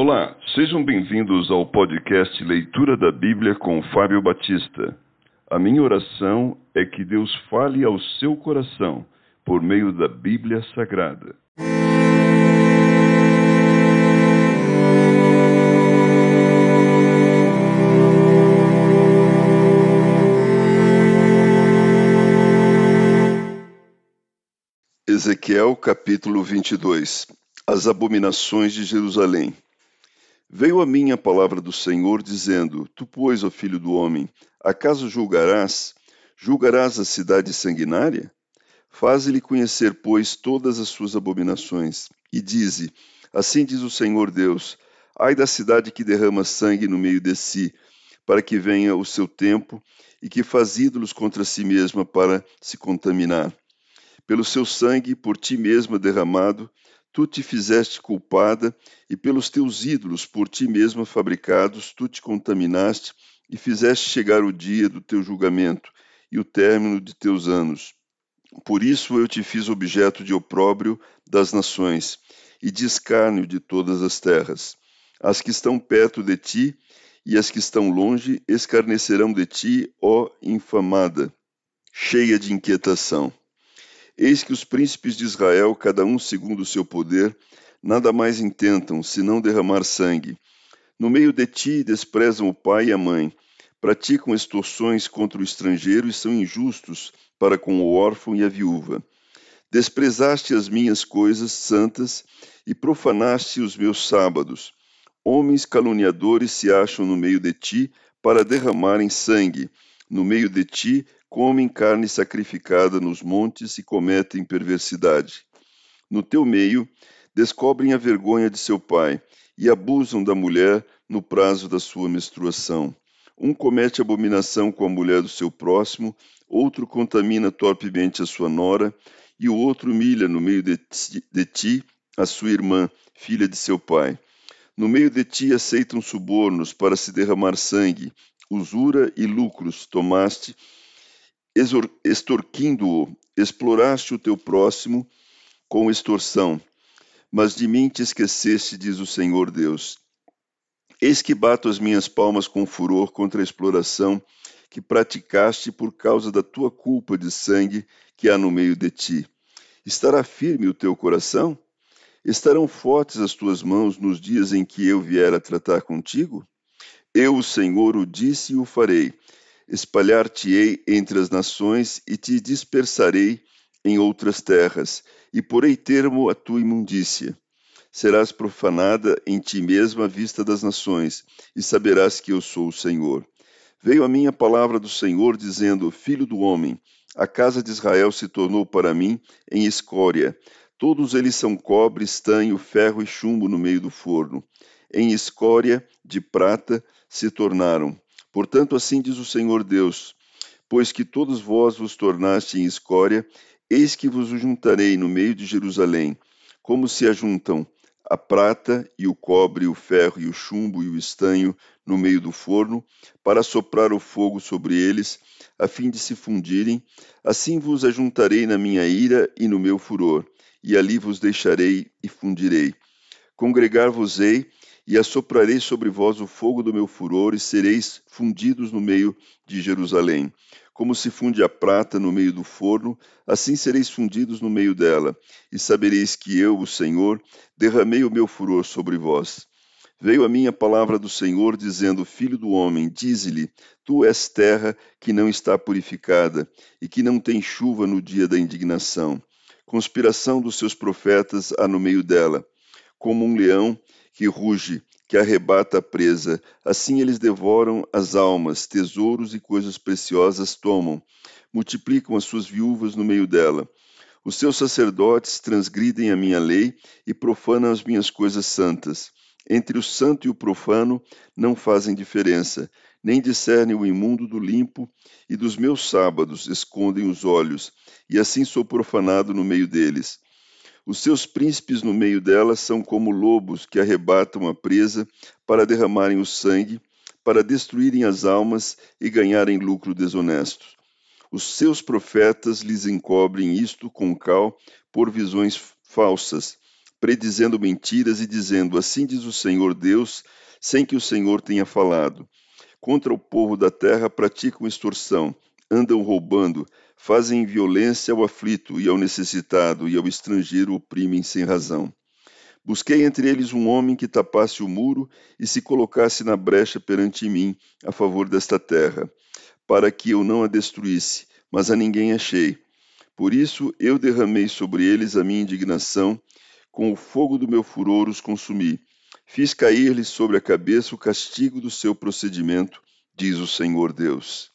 Olá, sejam bem-vindos ao podcast Leitura da Bíblia com Fábio Batista. A minha oração é que Deus fale ao seu coração por meio da Bíblia Sagrada. Ezequiel capítulo 22 As abominações de Jerusalém Veio a mim a palavra do Senhor, dizendo: Tu, pois, ó filho do homem, acaso julgarás? Julgarás a cidade sanguinária? Faze-lhe conhecer, pois, todas as suas abominações. E dize: Assim diz o Senhor Deus: Ai da cidade que derrama sangue no meio de si, para que venha o seu tempo, e que faz ídolos contra si mesma para se contaminar pelo seu sangue por ti mesma derramado, tu te fizeste culpada, e pelos teus ídolos por ti mesma fabricados, tu te contaminaste e fizeste chegar o dia do teu julgamento e o término de teus anos. Por isso eu te fiz objeto de opróbrio das nações e de escárnio de todas as terras. As que estão perto de ti e as que estão longe escarnecerão de ti, ó infamada, cheia de inquietação. Eis que os príncipes de Israel, cada um segundo o seu poder, nada mais intentam senão derramar sangue. No meio de ti desprezam o pai e a mãe, praticam extorsões contra o estrangeiro e são injustos para com o órfão e a viúva. Desprezaste as minhas coisas santas e profanaste os meus sábados. Homens caluniadores se acham no meio de ti para derramarem sangue. No meio de ti comem carne sacrificada nos montes e cometem perversidade. No teu meio, descobrem a vergonha de seu pai e abusam da mulher no prazo da sua menstruação. Um comete abominação com a mulher do seu próximo, outro contamina torpemente a sua nora, e o outro humilha no meio de ti, de ti a sua irmã, filha de seu pai. No meio de ti aceitam subornos para se derramar sangue, usura e lucros tomaste extorquindo-o, exploraste o teu próximo com extorsão, mas de mim te esqueceste, diz o Senhor Deus. Eis que bato as minhas palmas com furor contra a exploração que praticaste por causa da tua culpa de sangue que há no meio de ti. Estará firme o teu coração? Estarão fortes as tuas mãos nos dias em que eu vier a tratar contigo? Eu, o Senhor, o disse e o farei espalhar-te-ei entre as nações e te dispersarei em outras terras, e porei termo à tua imundícia. Serás profanada em ti mesma à vista das nações, e saberás que eu sou o Senhor. Veio a minha palavra do Senhor, dizendo: Filho do homem, a casa de Israel se tornou para mim em escória. Todos eles são cobre, estanho, ferro e chumbo no meio do forno. Em escória de prata se tornaram Portanto, assim diz o Senhor Deus: Pois que todos vós vos tornaste em escória, eis que vos juntarei no meio de Jerusalém, como se ajuntam a prata e o cobre, o ferro e o chumbo e o estanho no meio do forno, para soprar o fogo sobre eles, a fim de se fundirem, assim vos ajuntarei na minha ira e no meu furor, e ali vos deixarei e fundirei. Congregar-vos-ei e assoprarei sobre vós o fogo do meu furor, e sereis fundidos no meio de Jerusalém. Como se funde a prata no meio do forno, assim sereis fundidos no meio dela, e sabereis que eu, o Senhor, derramei o meu furor sobre vós. Veio a minha palavra do Senhor, dizendo: Filho do homem, dize-lhe: Tu és terra que não está purificada, e que não tem chuva no dia da indignação. Conspiração dos seus profetas há no meio dela. Como um leão que ruge, que arrebata a presa. Assim eles devoram as almas, tesouros e coisas preciosas tomam, multiplicam as suas viúvas no meio dela. Os seus sacerdotes transgridem a minha lei e profanam as minhas coisas santas. Entre o santo e o profano não fazem diferença, nem discernem o imundo do limpo, e dos meus sábados escondem os olhos, e assim sou profanado no meio deles. Os seus príncipes no meio dela são como lobos que arrebatam a presa para derramarem o sangue, para destruírem as almas e ganharem lucro desonesto. Os seus profetas lhes encobrem isto com cal por visões falsas, predizendo mentiras e dizendo: Assim diz o Senhor Deus, sem que o Senhor tenha falado. Contra o povo da terra praticam extorsão, andam roubando, fazem violência ao aflito e ao necessitado, e ao estrangeiro oprimem sem razão. Busquei entre eles um homem que tapasse o muro e se colocasse na brecha perante mim, a favor desta terra, para que eu não a destruísse, mas a ninguém achei. Por isso eu derramei sobre eles a minha indignação, com o fogo do meu furor os consumi. Fiz cair-lhes sobre a cabeça o castigo do seu procedimento, diz o Senhor Deus.